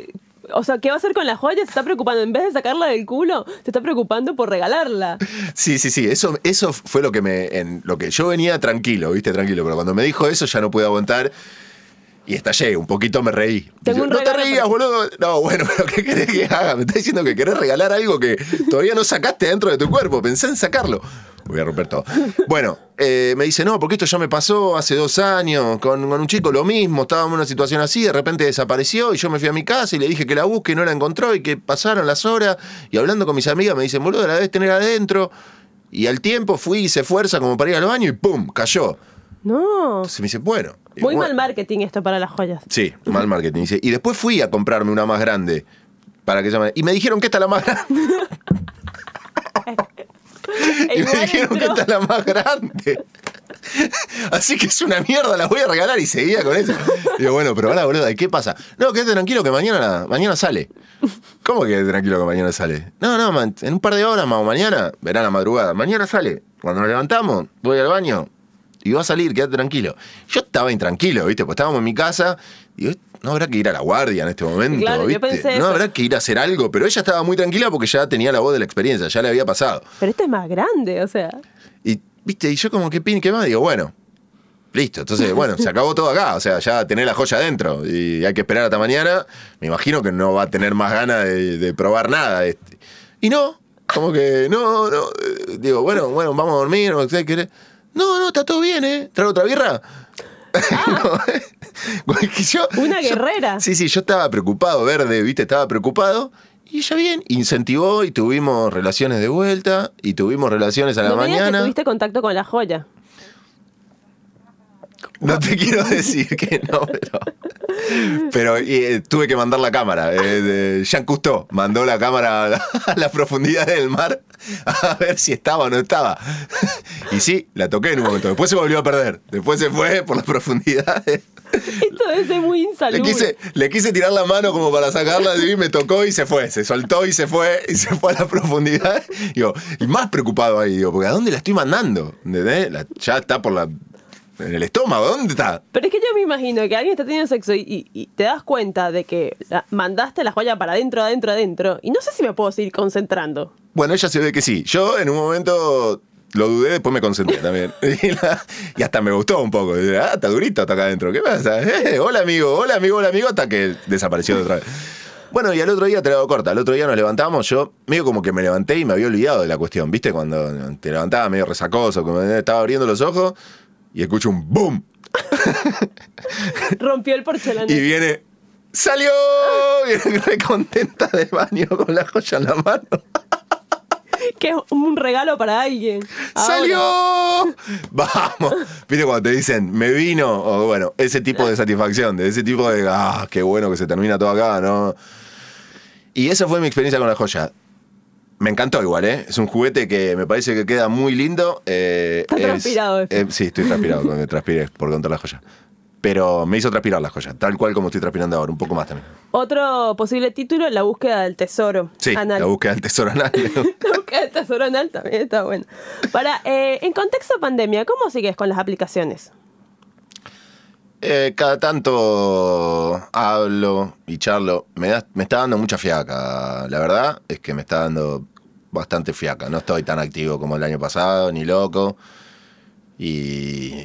O sea, ¿qué va a hacer con la joya? Se está preocupando. En vez de sacarla del culo, se está preocupando por regalarla. Sí, sí, sí. Eso, eso fue lo que me. En, lo que yo venía tranquilo, viste, tranquilo. Pero cuando me dijo eso ya no pude aguantar. Y estallé, un poquito me reí. Dice, no te regalo rías, para- boludo. No, bueno, pero ¿qué querés que haga? Me estás diciendo que querés regalar algo que todavía no sacaste dentro de tu cuerpo. Pensé en sacarlo. Voy a romper todo. Bueno, eh, me dice, no, porque esto ya me pasó hace dos años con, con un chico, lo mismo. Estábamos en una situación así, de repente desapareció y yo me fui a mi casa y le dije que la busque y no la encontró y que pasaron las horas. Y hablando con mis amigas me dicen, boludo, la debes tener adentro. Y al tiempo fui y hice fuerza como para ir al baño y ¡pum! cayó. No. Entonces me dice, bueno. Muy bueno. mal marketing esto para las joyas. Sí, mal marketing. Dice, y después fui a comprarme una más grande. Para que. Y me dijeron que esta es la más grande. Y me dijeron que esta es la más grande. Así que es una mierda, la voy a regalar y seguía con eso. Digo, bueno, pero ahora, boludo, ¿y qué pasa? No, quédate tranquilo que mañana, mañana sale. ¿Cómo que quédate tranquilo que mañana sale? No, no, man, en un par de horas más o mañana, verá la madrugada. Mañana sale. Cuando nos levantamos, voy al baño y va a salir, quédate tranquilo. Yo estaba intranquilo, ¿viste? Pues estábamos en mi casa. Digo, no habrá que ir a la guardia en este momento, Claro, yo ¿viste? pensé no eso. habrá que ir a hacer algo, pero ella estaba muy tranquila porque ya tenía la voz de la experiencia, ya le había pasado. Pero este es más grande, o sea. Y, viste, y yo como que pin, ¿qué más? Digo, bueno, listo. Entonces, bueno, se acabó todo acá. O sea, ya tenés la joya adentro. Y hay que esperar hasta mañana. Me imagino que no va a tener más ganas de, de probar nada. este. Y no, como que, no, no. eh, Digo, bueno, bueno, vamos a dormir. No, ¿qué querés? No, no, está todo bien, ¿eh? ¿Traigo otra birra? No, yo- Una yo- guerrera. sí, sí, yo estaba preocupado, verde, viste, estaba preocupado. Y ella bien, incentivó y tuvimos relaciones de vuelta y tuvimos relaciones a la no digas que mañana. tuviste contacto con la joya. No te quiero decir que no, pero. Pero eh, tuve que mandar la cámara. Eh, Jean Cousteau mandó la cámara a la, a la profundidad del mar a ver si estaba o no estaba. Y sí, la toqué en un momento. Después se volvió a perder. Después se fue por las profundidades. Esto debe ser muy Le insalubre. quise, le quise tirar la mano como para sacarla de mí, me tocó y se fue. Se soltó y se fue, y se fue a la profundidad. Digo, y más preocupado ahí, digo, porque ¿a dónde la estoy mandando? ¿Entendés? La- ya está por la. En el estómago, ¿dónde está? Pero es que yo me imagino que alguien está teniendo sexo y, y- y te das cuenta de que la- mandaste la joya para adentro, adentro, adentro. Y no sé si me puedo seguir concentrando. Bueno, ella se ve que sí. Yo en un momento lo dudé, después me concentré también. Y, la- y hasta me gustó un poco. Ah, está durito hasta acá adentro. ¿Qué pasa? Eh, hola amigo, hola amigo, hola amigo, hasta que desapareció de otra vez. Bueno, y al otro día te la hago corta. Al otro día nos levantamos. Yo medio como que me levanté y me había olvidado de la cuestión. ¿Viste? Cuando te levantaba medio resacoso, como estaba abriendo los ojos y escucho un boom. Rompió el porcelanato. Y viene. ¡Salió! Viene re contenta del baño con la joya en la mano. Que es un regalo para alguien. Ahora. ¡Salió! Vamos. Viste cuando te dicen, me vino, o bueno, ese tipo de satisfacción, de ese tipo de, ah, qué bueno que se termina todo acá, ¿no? Y esa fue mi experiencia con la joya. Me encantó igual, ¿eh? Es un juguete que me parece que queda muy lindo. Eh, Está es- transpirado, eh, sí, estoy transpirado, cuando me transpiré por contar la joya. Pero me hizo transpirar la joya, tal cual como estoy transpirando ahora, un poco más también. Otro posible título, La búsqueda del tesoro. Sí, anal. la búsqueda del tesoro anal. La búsqueda del tesoro anal también está bueno. Para, eh, en contexto pandemia, ¿cómo sigues con las aplicaciones? Eh, cada tanto hablo y charlo. Me, da- me está dando mucha fiaca. La verdad es que me está dando bastante fiaca. No estoy tan activo como el año pasado, ni loco. Y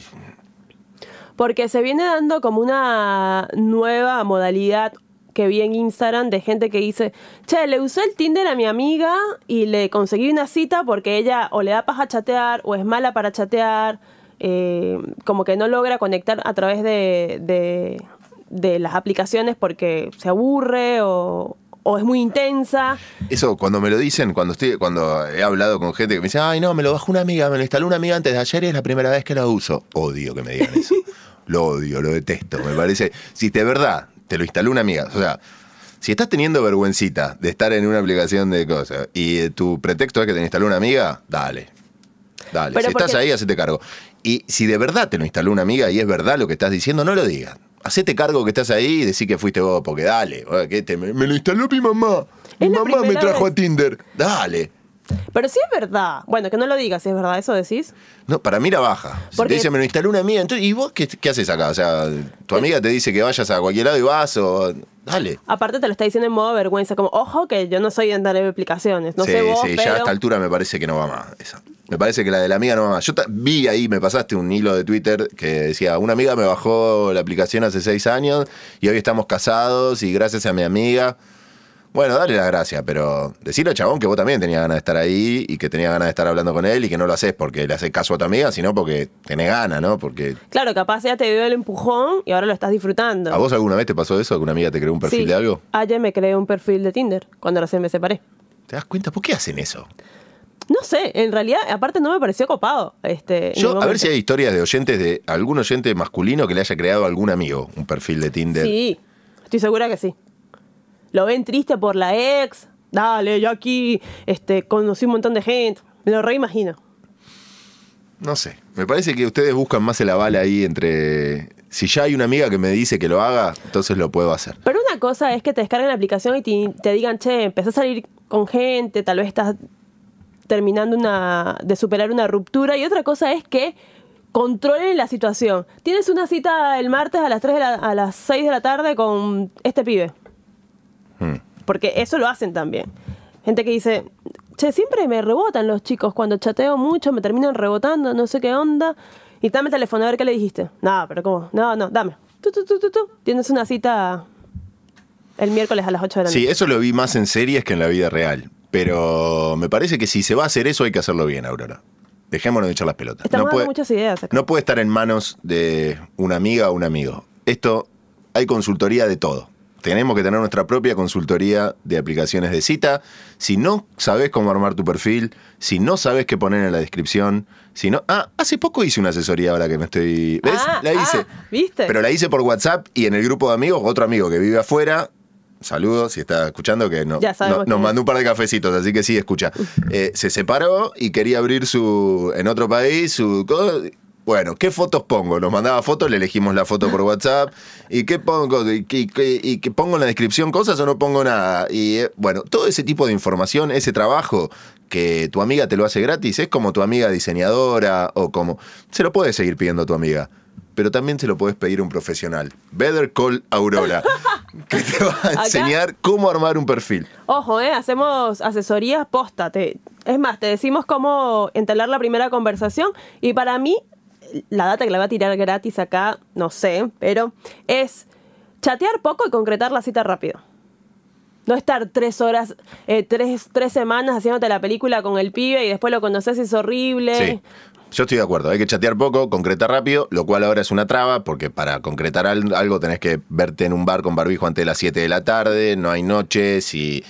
Porque se viene dando como una nueva modalidad que vi en Instagram de gente que dice, che, le usé el Tinder a mi amiga y le conseguí una cita porque ella o le da paja chatear o es mala para chatear, eh, como que no logra conectar a través de- de las aplicaciones porque se aburre o, o es muy intensa. eso cuando me lo dicen, cuando estoy, cuando he hablado con gente que me dice, ay no, me lo bajó una amiga, me lo instaló una amiga antes de ayer y es la primera vez que lo uso. Odio que me digan eso. lo odio, lo detesto. Me parece, si de verdad te lo instaló una amiga, o sea, si estás teniendo vergüencita de estar en una aplicación de cosas y eh, tu pretexto es que te instaló una amiga, dale. Dale, Pero si estás ahí, hacete cargo. Y si de verdad te lo instaló una amiga y es verdad lo que estás diciendo, no lo digas. Hacete cargo que estás ahí y decí que fuiste vos, porque dale. oye, ¿qué te- me, me lo instaló mi mamá. Mi mamá me trajo vez. a Tinder. Dale. Pero si es verdad, bueno, que no lo digas, si es verdad, eso decís. No, para mí la baja. Si Porque- te dice, me lo instaló una amiga, entonces, ¿y vos qué, qué haces acá? O sea, tu amiga te dice que vayas a cualquier lado y vas o... Dale. Aparte te lo está diciendo en modo vergüenza, como, ojo que yo no soy de andar en aplicaciones, no sí, sé vos, sí, pero... ya a esta altura me parece que no va más. esa. Me parece que la de la amiga no va más. Yo vi ahí, me pasaste un hilo de Twitter que decía, una amiga me bajó la aplicación hace seis años y hoy estamos casados y gracias a mi amiga. Bueno, dale la gracia, pero decirle a chabón que vos también tenías ganas de estar ahí y que tenías ganas de estar hablando con él y que no lo haces porque le haces caso a tu amiga, sino porque tenés ganas, ¿no? Porque Claro, capaz ya te dio el empujón y ahora lo estás disfrutando. ¿A vos alguna vez te pasó eso? ¿Que una amiga te creó un perfil Sí. de algo? Ayer me creé un perfil de Tinder cuando recién me separé. ¿Te das cuenta? ¿Por qué hacen eso? No sé, en realidad, aparte no me pareció copado. Este, Yo, a ver si hay historias de oyentes, de algún oyente masculino que le haya creado a algún amigo un perfil de Tinder. Sí, estoy segura que sí. Lo ven triste por la ex. Dale, yo aquí este, conocí un montón de gente. Me lo reimagino. No sé. Me parece que ustedes buscan más el aval ahí entre. Si ya hay una amiga que me dice que lo haga, entonces lo puedo hacer. Pero una cosa es que te descarguen la aplicación y te, te digan, che, empecé a salir con gente, tal vez estás terminando una, de superar una ruptura. Y otra cosa es que controlen la situación. Tienes una cita el martes a las 3 de la- a las 6 de la tarde con este pibe. Hmm. Porque eso lo hacen también. Gente que dice, che, siempre me rebotan los chicos. Cuando chateo mucho me terminan rebotando, no sé qué onda. Y dame el teléfono a ver qué le dijiste. No, pero ¿cómo? No, no, dame. Tú, tú, tú, tú, tú. Tienes una cita el miércoles a las 8 de la noche. Sí, eso lo vi más en series que en la vida real. Pero me parece que si se va a hacer eso hay que hacerlo bien, Aurora. Dejémonos de echar las pelotas. Estamos No dando puede- muchas ideas acá. No puede estar en manos de una amiga o un amigo. Esto, hay consultoría de todo. Tenemos que tener nuestra propia consultoría de aplicaciones de cita. Si no sabes cómo armar tu perfil, si no sabes qué poner en la descripción, si no... Ah, hace poco hice una asesoría ahora que me estoy... ¿Ves? Ah, la hice. ah, ¿viste? Pero la hice por WhatsApp y en el grupo de amigos, otro amigo que vive afuera. Saludos, si está escuchando, que no, no- nos mandó un par de cafecitos, así que sí, escucha. Eh, se separó y quería abrir su en otro país su bueno, ¿qué fotos pongo? Nos mandaba fotos, le elegimos la foto por WhatsApp. ¿Y qué pongo? ¿Y, qué- qué- y qué pongo en la descripción cosas o no pongo nada? Y eh, bueno, todo ese tipo de información, ese trabajo que tu amiga te lo hace gratis, es como tu amiga diseñadora o como... Se lo puedes seguir pidiendo a tu amiga, pero también se lo puedes pedir a un profesional. Better Call Aurora, que te va a Acá- enseñar cómo armar un perfil. Ojo, ¿eh? hacemos asesorías posta. te- es más, te decimos cómo entablar la primera conversación. Y para mí, la data que la va a tirar gratis acá, no sé, pero es chatear poco y concretar la cita rápido. No estar tres horas, eh, tres, tres semanas haciéndote la película con el pibe y después lo conoces y es horrible. Sí. Yo estoy de acuerdo, hay que chatear poco, concretar rápido, lo cual ahora es una traba, porque para concretar al- algo tenés que verte en un bar con barbijo antes de las 7 de la tarde, no hay noches y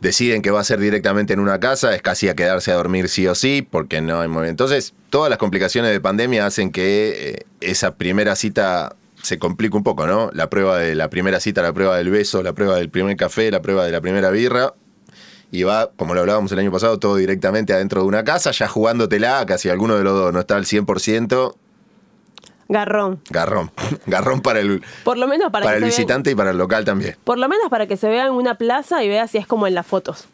deciden que va a ser directamente en una casa, es casi a quedarse a dormir sí o sí, porque no hay movimiento. Entonces, todas las complicaciones de pandemia hacen que eh, esa primera cita se complique un poco, ¿no? La prueba de la primera cita, la prueba del beso, la prueba del primer café, la prueba de la primera birra, y va, como lo hablábamos el año pasado, todo directamente adentro de una casa, ya jugándotela, casi alguno de los dos no está al 100%, Garrón. garrón. Garrón para el, Por lo menos para, para que el se vean- visitante y para el local también. por lo menos para que se vea en una plaza y vea si es como en las fotos.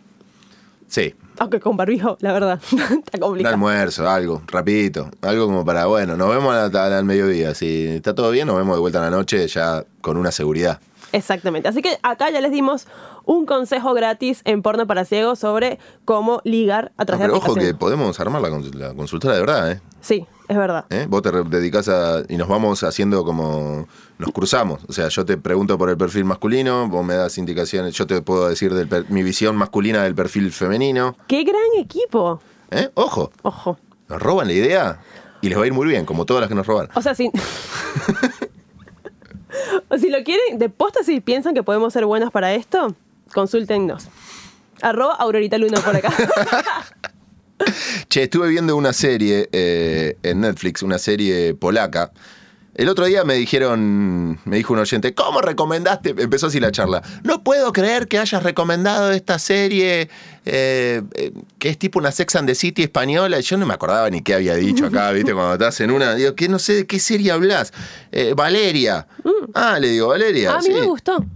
Sí, Aunque con barbijo, la verdad, está un complicado. almuerzo, algo, rapidito. Algo como para, bueno, nos vemos al mediodía. Si está todo bien, nos vemos de vuelta en la noche ya con una seguridad. Exactamente. Así que acá ya les dimos un consejo gratis en porno para ciegos sobre cómo ligar a No, través pero de ojo que podemos armar la, cons- la consultora de verdad, ¿eh? Sí, es verdad. ¿Eh? Vos te dedicás a. y nos vamos haciendo como. nos cruzamos. O sea, yo te pregunto por el perfil masculino, vos me das indicaciones, yo te puedo decir del mi visión masculina del perfil femenino. ¡Qué gran equipo! ¿Eh? Ojo, Ojo. nos roban la idea y les va a ir muy bien, como todas las que nos roban. O sea, si. o si lo quieren, de posta, si piensan que podemos ser buenos para esto, consúltennos. Arroba Aurorita Luna por acá. Che, estuve viendo una serie eh, en Netflix, una serie polaca. El otro día me dijeron, me dijo un oyente, ¿cómo recomendaste? Empezó así la charla. No puedo creer que hayas recomendado esta serie eh, eh, que es tipo una Sex and the City española. Y yo no me acordaba ni qué había dicho acá, ¿viste? Cuando estás en una. Digo, que no sé de qué serie hablas. Eh, Valeria. Ah, le digo, Valeria. Mm. a mí sí. me gustó.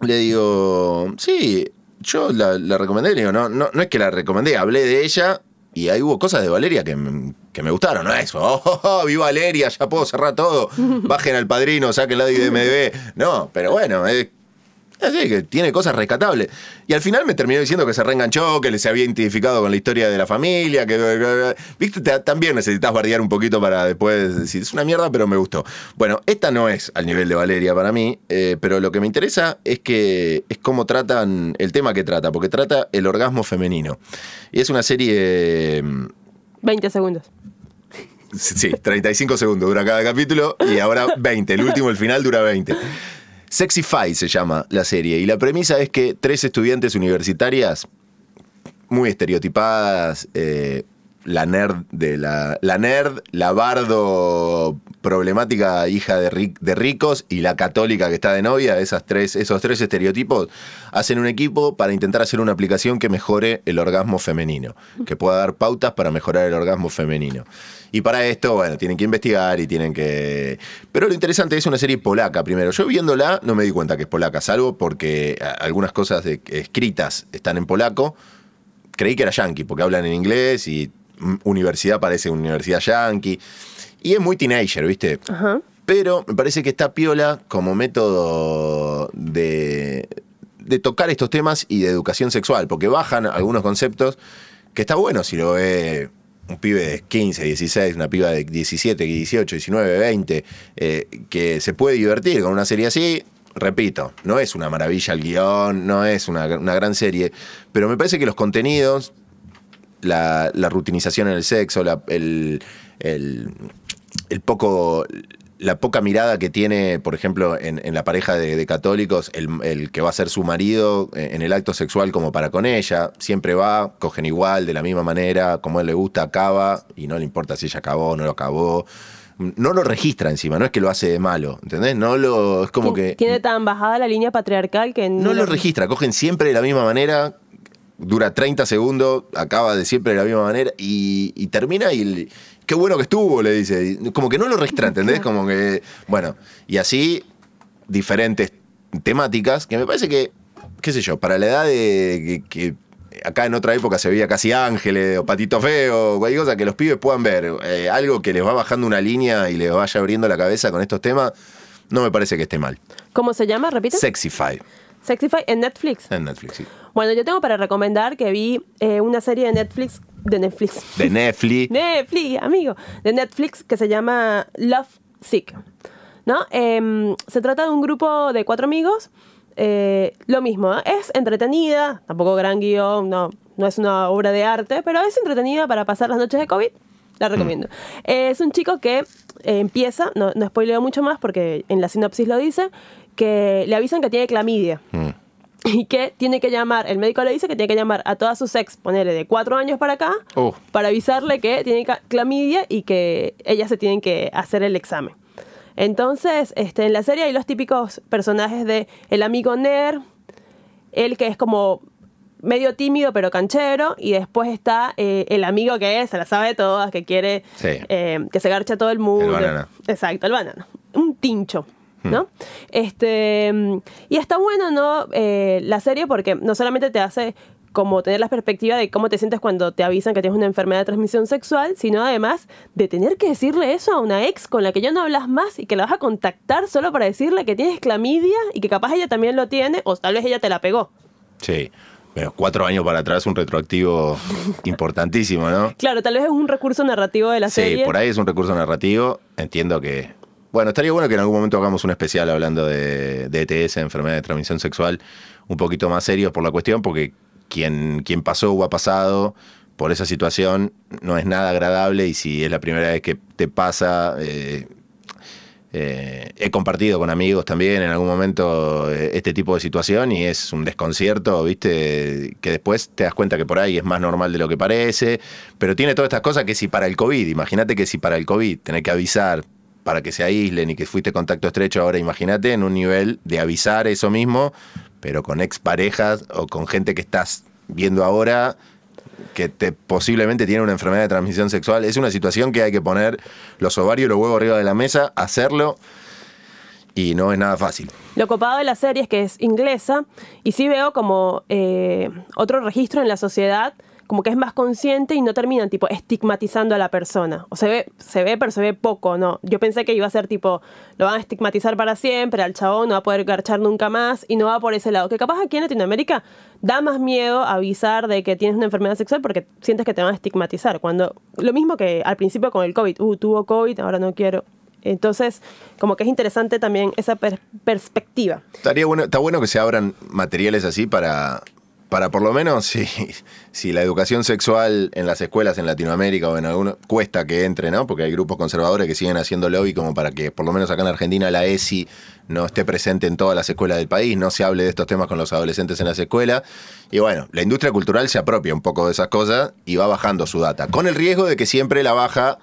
Le digo, sí, yo la, la recomendé, le digo, no, no, no es que la recomendé, hablé de ella y ahí hubo cosas de Valeria que, me- que me gustaron, no es, oh, oh, oh, vi Valeria, ya puedo cerrar todo, bajen al padrino, saquen la de. No, pero bueno, es así que tiene cosas rescatables. Y al final me terminó diciendo que se reenganchó, que se había identificado con la historia de la familia, que... Viste, Te- también necesitas bardear un poquito para después decir, es una mierda, pero me gustó. Bueno, esta no es al nivel de Valeria para mí, eh, pero lo que me interesa es que es cómo tratan el tema que trata, porque trata el orgasmo femenino. Y es una serie... mm, 20 segundos. Sí, 35 segundos dura cada capítulo y ahora 20. El último, el final, dura 20. Sexify se llama la serie. Y la premisa es que tres estudiantes universitarias muy estereotipadas, eh, la nerd de la, la nerd, la bardo problemática hija de, ric- de ricos y la católica que está de novia, esas tres, esos tres estereotipos, hacen un equipo para intentar hacer una aplicación que mejore el orgasmo femenino, que pueda dar pautas para mejorar el orgasmo femenino. Y para esto, bueno, tienen que investigar y tienen que... Pero lo interesante es una serie polaca primero. Yo viéndola no me di cuenta que es polaca, salvo porque algunas cosas escritas están en polaco, creí que era yankee, porque hablan en inglés y universidad parece universidad yankee. Y es muy teenager, ¿viste? Ajá. Pero me parece que está piola como método de, de tocar estos temas y de educación sexual, porque bajan algunos conceptos que está bueno si lo ve un pibe de 15, 16, una piba de 17, 18, 19, 20, eh, que se puede divertir con una serie así. Repito, no es una maravilla el guion, no es una, una gran serie, pero me parece que los contenidos, la, la rutinización en el sexo, la- el, el- el poco la poca mirada que tiene, por ejemplo, en, en la pareja de, de católicos, el, el que va a ser su marido en el acto sexual como para con ella, siempre va, cogen igual, de la misma manera, como a él le gusta, acaba, y no le importa si ella acabó o no lo acabó. No lo registra encima, no es que lo hace de malo, ¿entendés? No lo. Es como que. Tiene tan bajada la línea patriarcal que No lo registra, cogen siempre de la misma manera, dura 30 segundos, acaba de siempre de la misma manera y, y termina y el- qué bueno que estuvo, le dice. Como que no lo registra, ¿entendés? Como que, bueno, y así diferentes temáticas que me parece que, qué sé yo, para la edad de que, que acá en otra época se veía casi ángeles o patito feo, cualquier cosa que los pibes puedan ver, eh, algo que les va bajando una línea y les vaya abriendo la cabeza con estos temas, no me parece que esté mal. ¿Cómo se llama? Repite. Sexify Sexify en Netflix. en Netflix, sí. Bueno, yo tengo para recomendar que vi eh, una serie de Netflix. De Netflix. De Netflix. Netflix, amigo. De Netflix que se llama Love Sick. ¿No? Em, se trata de un grupo de cuatro amigos. eh, lo mismo, ¿eh? es entretenida, tampoco gran guion, no, no es una obra de arte, pero es entretenida para pasar las noches de COVID. La recomiendo. Eh, es un chico que eh, empieza, no, no spoileo mucho más porque en la sinopsis lo dice, que le avisan que tiene clamidia Mm. y que tiene que llamar, el médico le dice que tiene que llamar a todas sus ex, ponerle de cuatro años para acá, Oh. para avisarle que tiene clamidia y que ellas se tienen que hacer el examen. Entonces, este, en la serie hay los típicos personajes de el amigo nerd, el que es como medio tímido pero canchero y después está eh, el amigo que es, se la sabe de todas, que quiere Sí. eh, que se garcha a todo el mundo. El banana. Exacto, el banana. Un tincho. ¿No? Este, mm, y está bueno, ¿no? Eh, la serie porque no solamente te hace como tener la perspectiva de cómo te sientes cuando te avisan que tienes una enfermedad de transmisión sexual, sino además de tener que decirle eso a una ex con la que ya no hablas más y que la vas a contactar solo para decirle que tienes clamidia y que capaz ella también lo tiene o tal vez ella te la pegó. Sí. Pero cuatro años para atrás, un retroactivo importantísimo, ¿no? Claro, tal vez es un recurso narrativo de la Sí, serie. por ahí es un recurso narrativo. Entiendo que. Bueno, estaría bueno que en algún momento hagamos un especial hablando de, de ETS, enfermedad de transmisión sexual, un poquito más serio por la cuestión, porque quien, quien pasó o ha pasado por esa situación no es nada agradable y si es la primera vez que te pasa. eh, eh, he compartido con amigos también en algún momento eh, este tipo de situación y es un desconcierto, ¿viste? Que después te das cuenta que por ahí es más normal de lo que parece, pero tiene todas estas cosas que si para el COVID, imagínate que si para el COVID tenés que avisar para que se aíslen y que fuiste contacto estrecho, ahora imagínate en un nivel de avisar eso mismo, pero con exparejas o con gente que estás viendo ahora que te, posiblemente tiene una enfermedad de transmisión sexual. Es una situación que hay que poner los ovarios y los huevos arriba de la mesa, hacerlo y no es nada fácil. Lo copado de la serie es que es inglesa y sí veo como eh, otro registro en la sociedad, como que es más consciente y no terminan tipo estigmatizando a la persona. O se ve, se ve, pero se ve poco, ¿no? Yo pensé que iba a ser tipo, lo van a estigmatizar para siempre, al chabón no va a poder garchar nunca más y no va por ese lado. Que capaz aquí en Latinoamérica da más miedo avisar de que tienes una enfermedad sexual porque sientes que te van a estigmatizar. Cuando, lo mismo que al principio con el COVID, uh, tuvo COVID, ahora no quiero. Entonces, como que es interesante también esa per- perspectiva. Estaría bueno, está bueno que se abran materiales así para, para por lo menos si, si la educación sexual en las escuelas en Latinoamérica o en alguno cuesta que entre, ¿no? Porque hay grupos conservadores que siguen haciendo lobby como para que por lo menos acá en Argentina la ESI no esté presente en todas las escuelas del país, no se hable de estos temas con los adolescentes en las escuelas. Y bueno, la industria cultural se apropia un poco de esas cosas y va bajando su data, con el riesgo de que siempre la baja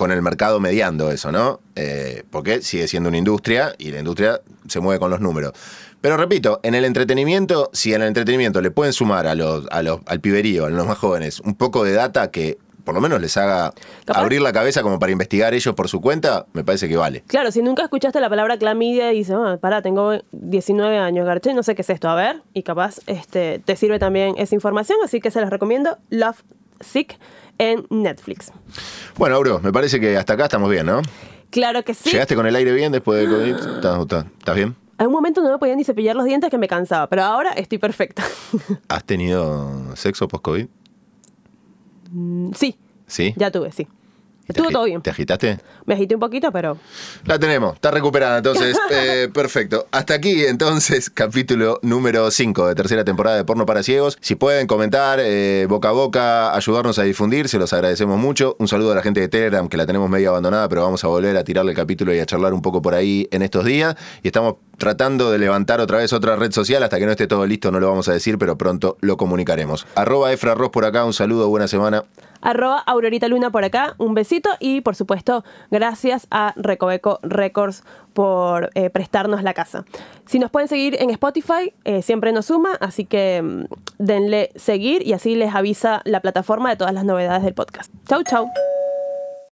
con el mercado mediando eso, ¿no? Eh, porque sigue siendo una industria y la industria se mueve con los números. Pero repito, en el entretenimiento, si en el entretenimiento le pueden sumar a los, a los, al piberío, a los más jóvenes, un poco de data que por lo menos les haga Capaz- abrir la cabeza como para investigar ellos por su cuenta, me parece que vale. Claro, si nunca escuchaste la palabra clamidia y dices, ah, pará, tengo 19 años, garché, no sé qué es esto, a ver, y capaz este, te sirve también esa información, así que se las recomiendo, Love Sick en Netflix. Bueno, Auro, me parece que hasta acá estamos bien, ¿no? Claro que sí. ¿Llegaste con el aire bien después del COVID? ¿Estás, estás- estás bien? Hay un momento no me podía ni cepillar los dientes que me cansaba, pero ahora estoy perfecta. ¿Has tenido sexo post-COVID? sí, ¿Sí? ya tuve, sí. ¿Y te Estuvo todo bien. ¿Te agitaste? Me agité un poquito, pero La tenemos, está recuperada entonces. Eh, perfecto. Hasta aquí entonces, capítulo número 5 de tercera temporada de Porno para Ciegos. Si pueden comentar eh, boca a boca, ayudarnos a difundir, se los agradecemos mucho. Un saludo a la gente de Telegram, que la tenemos medio abandonada, pero vamos a volver a tirarle el capítulo y a charlar un poco por ahí en estos días. Y estamos tratando de levantar otra vez otra red social. Hasta que no esté todo listo, no lo vamos a decir, pero pronto lo comunicaremos. Arroba Efra Ross por acá, un saludo, buena semana. arroba Aurorita Luna por acá, un besito y por supuesto gracias a Recoveco Records por eh, prestarnos la casa. Si nos pueden seguir en Spotify, eh, siempre nos suma, así que mm, denle seguir y así les avisa la plataforma de todas las novedades del podcast. Chau, chau.